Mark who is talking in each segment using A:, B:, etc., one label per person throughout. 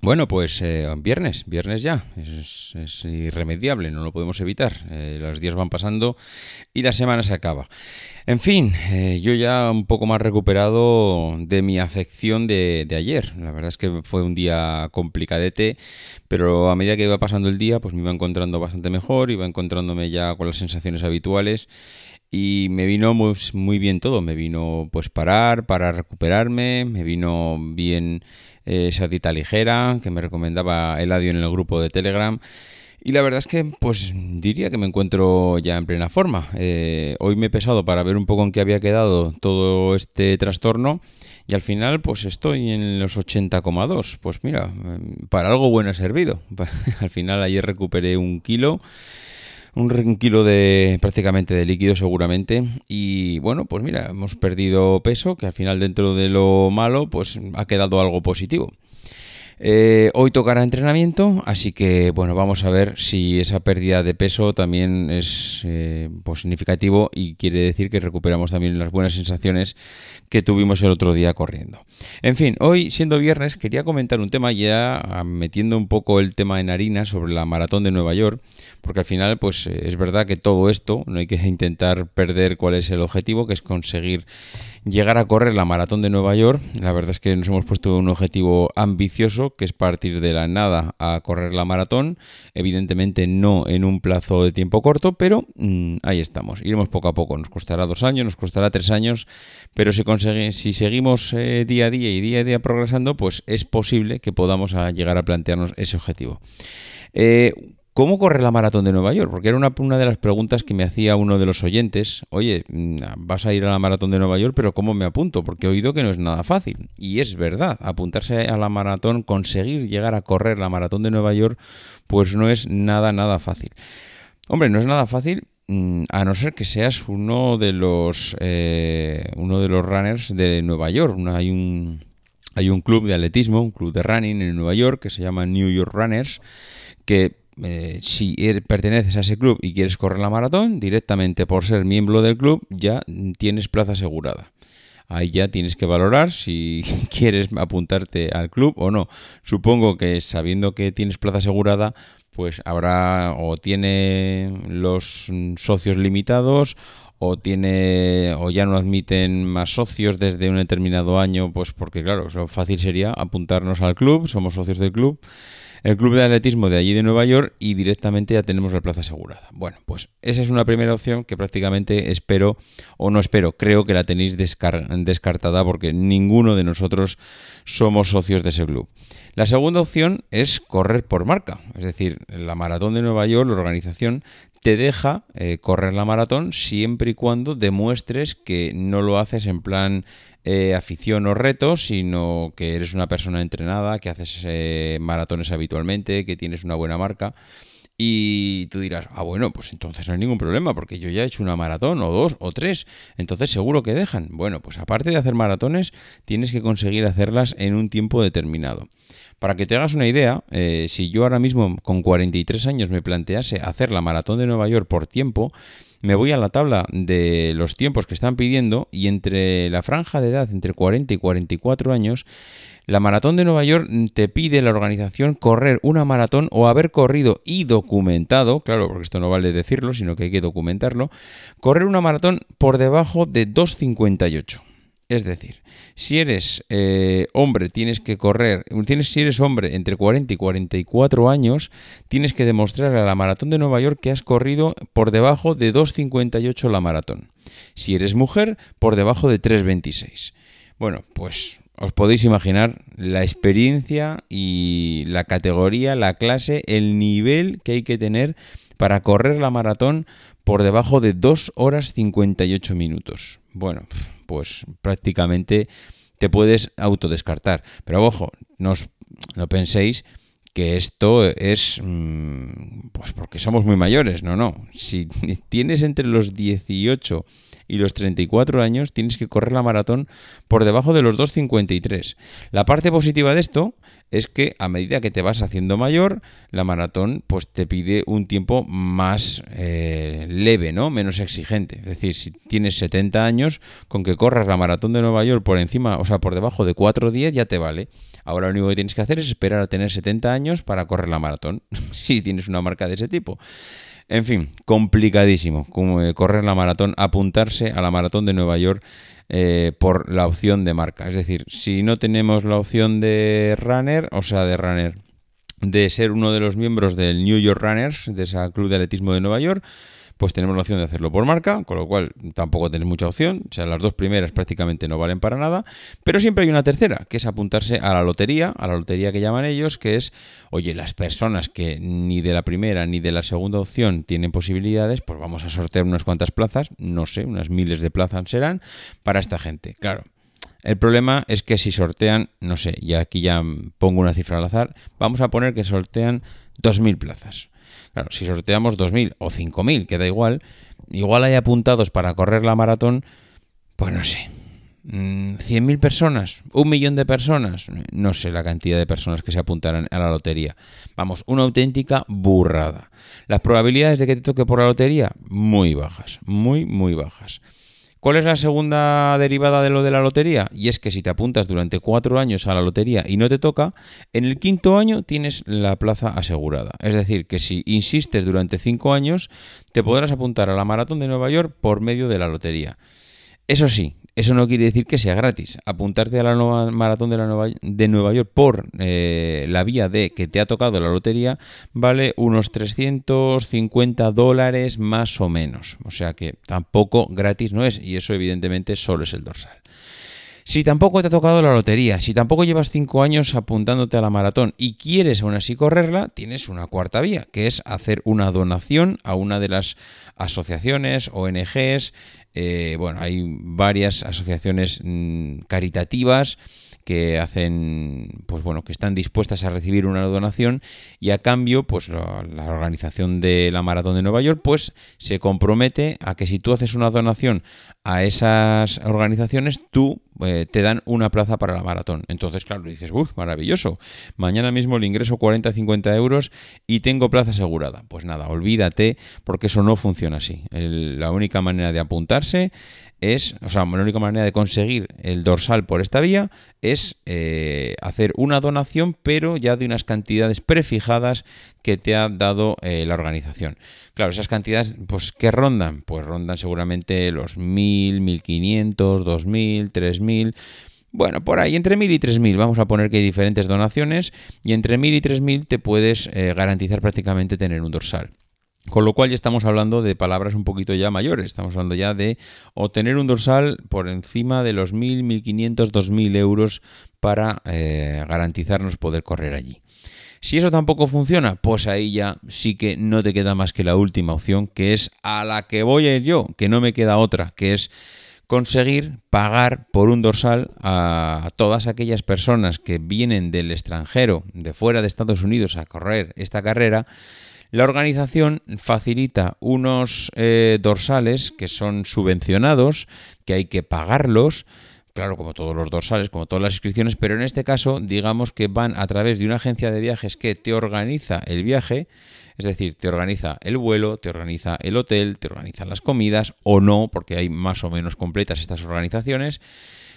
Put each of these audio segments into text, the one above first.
A: Bueno, pues eh, viernes, viernes ya, es, irremediable, no lo podemos evitar. Eh, los días van pasando y la semana se acaba. En fin, eh, yo ya un poco más recuperado de mi afección de, de, ayer. La verdad es que fue un día complicadete, pero a medida que iba pasando el día, pues me iba encontrando bastante mejor, iba encontrándome ya con las sensaciones habituales y me vino muy, muy bien todo. Me vino pues parar, para recuperarme, me vino bien eh, esa dieta ligera que me recomendaba Eladio en el grupo de Telegram. Y la verdad es que, pues diría que me encuentro ya en plena forma. Eh, hoy me he pesado para ver un poco en qué había quedado todo este trastorno y al final, pues estoy en los 80,2. Pues mira, para algo bueno ha servido. al final ayer recuperé un kilo un kilo de prácticamente de líquido seguramente. Y bueno pues mira hemos perdido peso que al final dentro de lo malo pues ha quedado algo positivo eh, hoy tocará entrenamiento, así que bueno, vamos a ver si esa pérdida de peso también es eh, pues significativo y quiere decir que recuperamos también las buenas sensaciones que tuvimos el otro día corriendo. En fin, hoy siendo viernes quería comentar un tema ya ah, metiendo un poco el tema en harina sobre la maratón de Nueva York, porque al final pues es verdad que todo esto no hay que intentar perder cuál es el objetivo, que es conseguir llegar a correr la maratón de Nueva York. La verdad es que nos hemos puesto un objetivo ambicioso, que es partir de la nada a correr la maratón. Evidentemente no en un plazo de tiempo corto, pero mm, ahí estamos. Iremos poco a poco. Nos costará dos años, nos costará tres años, pero si, si seguimos eh, día a día y día a día progresando, pues es posible que podamos llegar a plantearnos ese objetivo. Eh, ¿Cómo corre la maratón de Nueva York? Porque era una, de las preguntas que me hacía uno de los oyentes. Oye, mm, vas a ir a la maratón de Nueva York, pero ¿cómo me apunto? Porque he oído que no es nada fácil. Y es verdad, apuntarse a la maratón, conseguir llegar a correr la maratón de Nueva York, pues no es nada, nada fácil. Hombre, no es nada fácil mm, a no ser que seas uno de los eh, uno de los runners de Nueva York. Hay un hay un club de atletismo, un club de running en Nueva York que se llama New York Runners, que eh, si er, perteneces a ese club y quieres correr la maratón, directamente por ser miembro del club ya tienes plaza asegurada. Ahí ya tienes que valorar si quieres apuntarte al club o no. Supongo que sabiendo que tienes plaza asegurada, pues habrá o tiene los socios limitados o tiene o ya no admiten más socios desde un determinado año, pues porque claro, fácil sería apuntarnos al club, somos socios del club el club de atletismo de allí de Nueva York y directamente ya tenemos la plaza asegurada. Bueno, pues esa es una primera opción que prácticamente espero, o no espero, creo que la tenéis descartada porque ninguno de nosotros somos socios de ese club. La segunda opción es correr por marca, es decir, la maratón de Nueva York, la organización, te deja eh, correr la maratón siempre y cuando demuestres que no lo haces en plan eh, afición o reto, sino que eres una persona entrenada, que haces eh, maratones habitualmente, que tienes una buena marca. Y tú dirás, ah, bueno, pues entonces no hay ningún problema, porque yo ya he hecho una maratón, o dos, o tres, entonces seguro que dejan. Bueno, pues aparte de hacer maratones, tienes que conseguir hacerlas en un tiempo determinado. Para que te hagas una idea, eh, si yo ahora mismo con 43 años me plantease hacer la maratón de Nueva York por tiempo, me voy a la tabla de los tiempos que están pidiendo y entre la franja de edad entre 40 y 44 años, la maratón de Nueva York te pide la organización correr una maratón o haber corrido y documentado, claro, porque esto no vale decirlo, sino que hay que documentarlo, correr una maratón por debajo de 2.58. Es decir, si eres eh, hombre, tienes que correr, tienes, si eres hombre entre 40 y 44 años, tienes que demostrar a la maratón de Nueva York que has corrido por debajo de 2.58 la maratón. Si eres mujer, por debajo de 3.26. Bueno, pues os podéis imaginar la experiencia y la categoría, la clase, el nivel que hay que tener para correr la maratón por debajo de 2 horas 58 minutos. Bueno, pues prácticamente te puedes autodescartar. Pero ojo, no, no penséis que esto es mm, pues porque somos muy mayores, no, no. Si tienes entre los 18 y los 34 años tienes que correr la maratón por debajo de los 2.53. La parte positiva de esto es que a medida que te vas haciendo mayor, la maratón pues te pide un tiempo más eh, leve, ¿no? Menos exigente. Es decir, si tienes 70 años, con que corras la maratón de Nueva York por encima, o sea, por debajo de 4.10 ya te vale. Ahora lo único que tienes que hacer es esperar a tener 70 años para correr la maratón, si tienes una marca de ese tipo. En fin, complicadísimo como eh, correr la maratón, apuntarse a la maratón de Nueva York eh, por la opción de marca. Es decir, si no tenemos la opción de runner, o sea, de runner, de ser uno de los miembros del New York Runners, de ese club de atletismo de Nueva York, pues tenemos la opción de hacerlo por marca, con lo cual tampoco tenés mucha opción. O sea, las dos primeras prácticamente no valen para nada. Pero siempre hay una tercera, que es apuntarse a la lotería, a la lotería que llaman ellos, que es, oye, las personas que ni de la primera ni de la segunda opción tienen posibilidades, pues vamos a sortear unas cuantas plazas, no sé, unas miles de plazas serán, para esta gente. Claro. El problema es que si sortean, no sé, y aquí ya pongo una cifra al azar, vamos a poner que sortean 2.000 plazas. Claro, si sorteamos 2.000 o 5.000, que da igual, igual hay apuntados para correr la maratón, pues no sé, 100.000 mm, personas, un millón de personas, no sé la cantidad de personas que se apuntarán a la lotería. Vamos, una auténtica burrada. Las probabilidades de que te toque por la lotería, muy bajas, muy, muy bajas. ¿Cuál es la segunda derivada de lo de la lotería? Y es que si te apuntas durante cuatro años a la lotería y no te toca, en el quinto año tienes la plaza asegurada. Es decir, que si insistes durante cinco años, te podrás apuntar a la maratón de Nueva York por medio de la lotería. Eso sí, eso no quiere decir que sea gratis. Apuntarte a la nueva maratón de, Nueva York por eh, la vía de que te ha tocado la lotería vale unos 350 dólares más o menos. O sea que tampoco gratis no es. Y eso evidentemente solo es el dorsal. Si tampoco te ha tocado la lotería, si tampoco llevas 5 años apuntándote a la maratón y quieres aún así correrla, tienes una cuarta vía, que es hacer una donación a una de las asociaciones, ONGs, eh, bueno, hay varias asociaciones mm, caritativas que hacen, pues bueno, que están dispuestas a recibir una donación y a cambio, pues la, organización de la Maratón de Nueva York, pues se compromete a que si tú haces una donación a esas organizaciones, tú eh, te dan una plaza para la maratón. Entonces, claro, dices, uff, maravilloso. Mañana mismo le ingreso 40-50 euros y tengo plaza asegurada. Pues nada, olvídate, porque eso no funciona así. la única manera de apuntarse es, o sea, la única manera de conseguir el dorsal por esta vía es eh, hacer una donación, pero ya de unas cantidades prefijadas que te ha dado eh, la organización. Claro, esas cantidades, pues, ¿qué rondan? Pues rondan seguramente los 1.000, 1.500, 2.000, 3.000... Bueno, por ahí, entre 1.000 y 3.000, vamos a poner que hay diferentes donaciones y entre 1.000 y 3.000 te puedes eh, garantizar prácticamente tener un dorsal. Con lo cual ya estamos hablando de palabras un poquito ya mayores. Estamos hablando ya de obtener un dorsal por encima de los 1.000, 1.500, 2.000 euros para eh, garantizarnos poder correr allí. Si eso tampoco funciona, pues ahí ya sí que no te queda más que la última opción, que es a la que voy a ir yo, que no me queda otra, que es conseguir pagar por un dorsal a todas aquellas personas que vienen del extranjero, de fuera de Estados Unidos, a correr esta carrera la organización facilita unos eh, dorsales que son subvencionados, que hay que pagarlos, claro, como todos los dorsales, como todas las inscripciones, pero en este caso, digamos que van a través de una agencia de viajes que te organiza el viaje, es decir, te organiza el vuelo, te organiza el hotel, te organiza las comidas, o no, porque hay más o menos completas estas organizaciones,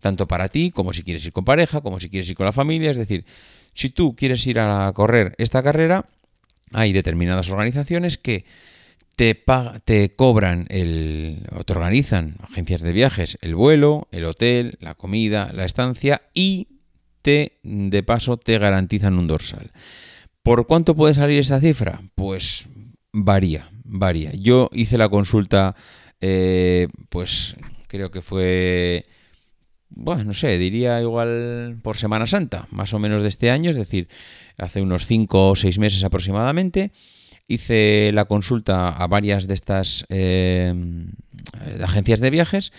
A: tanto para ti como si quieres ir con pareja, como si quieres ir con la familia, es decir, si tú quieres ir a correr esta carrera, hay determinadas organizaciones que te, te cobran el, o te organizan, agencias de viajes, el vuelo, el hotel, la comida, la estancia y te, de paso, te garantizan un dorsal. ¿Por cuánto puede salir esa cifra? Pues varía, varía. Yo hice la consulta, eh, pues creo que fue, bueno, no sé, diría igual por Semana Santa, más o menos de este año, es decir, hace unos 5 o 6 meses aproximadamente. Hice la consulta a varias de estas eh, agencias de viajes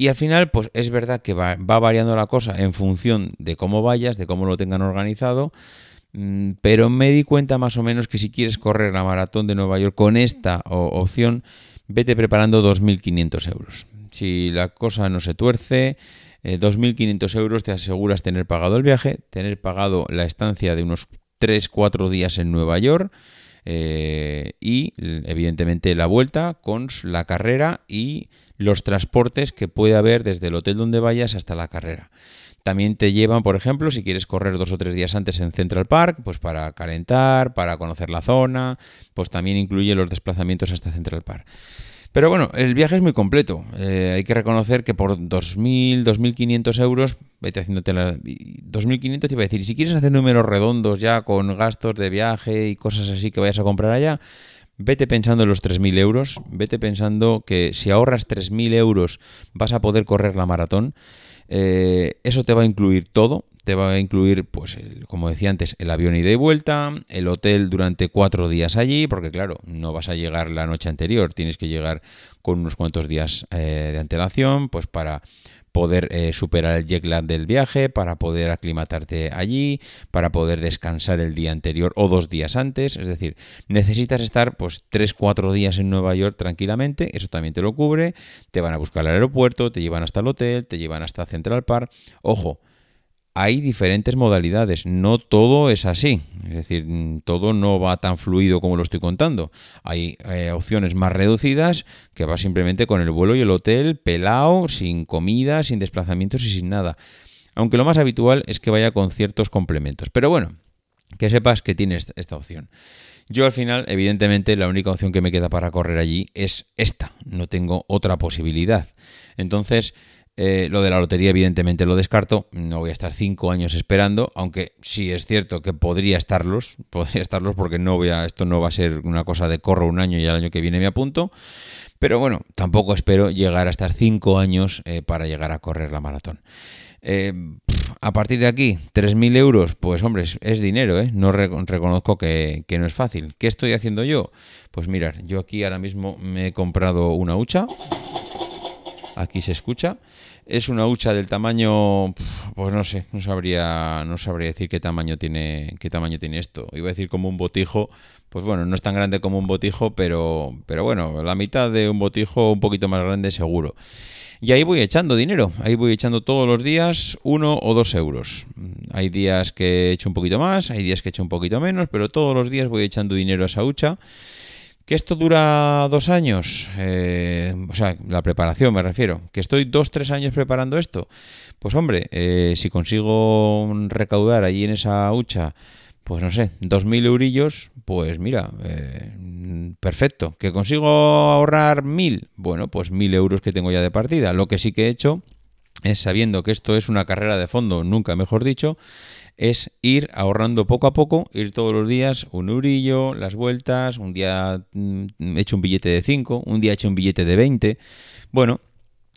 A: y al final, pues es verdad que va, variando la cosa en función de cómo vayas, de cómo lo tengan organizado. Mm, pero me di cuenta más o menos que si quieres correr la maratón de Nueva York con esta opción, vete preparando 2.500 euros. si la cosa no se tuerce, 2.500 euros te aseguras tener pagado el viaje, tener pagado la estancia de unos 3-4 días en Nueva York y evidentemente la vuelta con la carrera y los transportes que puede haber desde el hotel donde vayas hasta la carrera. También te llevan, por ejemplo, si quieres correr dos o tres días antes en Central Park, pues para calentar, para conocer la zona, pues también incluye los desplazamientos hasta Central Park. Pero bueno, el viaje es muy completo. Eh, hay que reconocer que por 2.000, 2.500 euros, vete haciéndote la... 2.500 te iba a decir, y si quieres hacer números redondos ya con gastos de viaje y cosas así que vayas a comprar allá, vete pensando en los 3.000 euros, vete pensando que si ahorras 3.000 euros vas a poder correr la maratón. Eh, eso te va a incluir todo. Te va a incluir, pues, como decía antes, el avión ida y vuelta, el hotel durante cuatro días allí, porque claro, no vas a llegar la noche anterior, tienes que llegar con unos cuantos días eh, de antelación, pues para poder eh, superar el jet lag del viaje, para poder aclimatarte allí, para poder descansar el día anterior o dos días antes. Es decir, necesitas estar pues 3-4 días en Nueva York tranquilamente, eso también te lo cubre, te van a buscar al aeropuerto, te llevan hasta el hotel, te llevan hasta Central Park. Ojo, hay diferentes modalidades, no todo es así, es decir, todo no va tan fluido como lo estoy contando. Hay eh, opciones más reducidas que va simplemente con el vuelo y el hotel pelado, sin comida, sin desplazamientos y sin nada. Aunque lo más habitual es que vaya con ciertos complementos. Pero bueno, que sepas que tienes esta opción. Yo al final, evidentemente, la única opción que me queda para correr allí es esta. No tengo otra posibilidad. Entonces, eh, lo de la lotería, evidentemente, lo descarto. No voy a estar cinco años esperando, aunque sí es cierto que podría estarlos, podría estarlos porque no voy a, esto no va a ser una cosa de corro un año y al año que viene me apunto. Pero bueno, tampoco espero llegar a estar cinco años eh, para llegar a correr la maratón. Eh, a partir de aquí, 3.000 euros, pues hombre, es, dinero, ¿eh? No reconozco que, que, no es fácil. ¿Qué estoy haciendo yo? Pues mirar, yo aquí ahora mismo me he comprado una hucha. Aquí se escucha. Es una hucha del tamaño, pues no sé, no sabría, no sabría decir qué tamaño tiene, qué tamaño tiene esto. Iba a decir como un botijo, pues bueno, no es tan grande como un botijo, pero, pero bueno, la mitad de un botijo, un poquito más grande seguro. Y ahí voy echando dinero, ahí voy echando todos los días uno o dos euros. Hay días que he hecho un poquito más, hay días que he hecho un poquito menos, pero todos los días voy echando dinero a esa hucha. ¿Que esto dura dos años? Eh, o sea, la preparación me refiero. ¿Que estoy dos, tres años preparando esto? Pues hombre, eh, si consigo recaudar allí en esa hucha, pues no sé, dos mil eurillos, pues mira, eh, perfecto. ¿Que consigo ahorrar mil? Bueno, pues mil euros que tengo ya de partida. Lo que sí que he hecho es sabiendo que esto es una carrera de fondo, nunca mejor dicho, es ir ahorrando poco a poco, ir todos los días un urillo, las vueltas, un día mm, he hecho un billete de 5, un día he hecho un billete de 20. Bueno,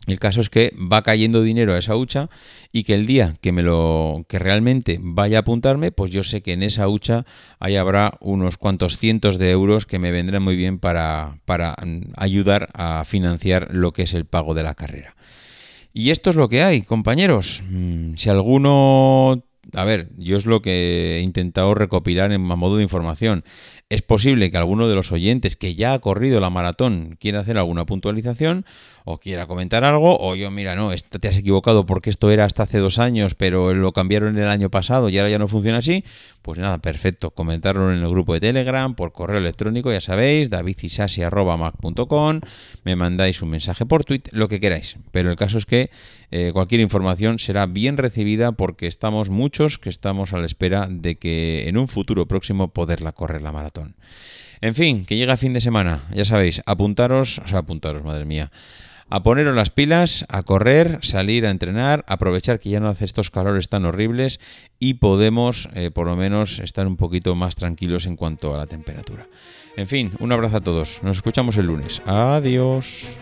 A: el caso es que va cayendo dinero a esa hucha y que el día que me lo que realmente vaya a apuntarme, pues yo sé que en esa hucha ahí habrá unos cuantos cientos de euros que me vendrán muy bien para, para mm, ayudar a financiar lo que es el pago de la carrera. Y esto es lo que hay, compañeros. Mm, si alguno a ver, yo es lo que he intentado recopilar en modo de información. Es posible que alguno de los oyentes que ya ha corrido la maratón quiera hacer alguna puntualización o quiera comentar algo, o yo, mira, no, te has equivocado porque esto era hasta hace dos años, pero lo cambiaron el año pasado y ahora ya no funciona así, pues nada, perfecto, comentarlo en el grupo de Telegram, por correo electrónico, ya sabéis, davidisasi.mac.com, me mandáis un mensaje por Twitter, lo que queráis, pero el caso es que eh, cualquier información será bien recibida porque estamos muchos que estamos a la espera de que en un futuro próximo poderla correr la maratón. En fin, que llega fin de semana, ya sabéis, apuntaros, o sea, apuntaros, madre mía, a poneros las pilas, a correr, salir a entrenar, aprovechar que ya no hace estos calores tan horribles y podemos eh, por lo menos estar un poquito más tranquilos en cuanto a la temperatura. En fin, un abrazo a todos. Nos escuchamos el lunes. Adiós.